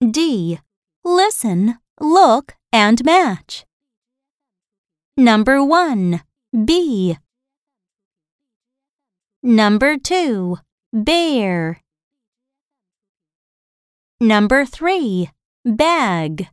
D. Listen, look, and match. Number 1. B. Number 2. Bear. Number 3. Bag.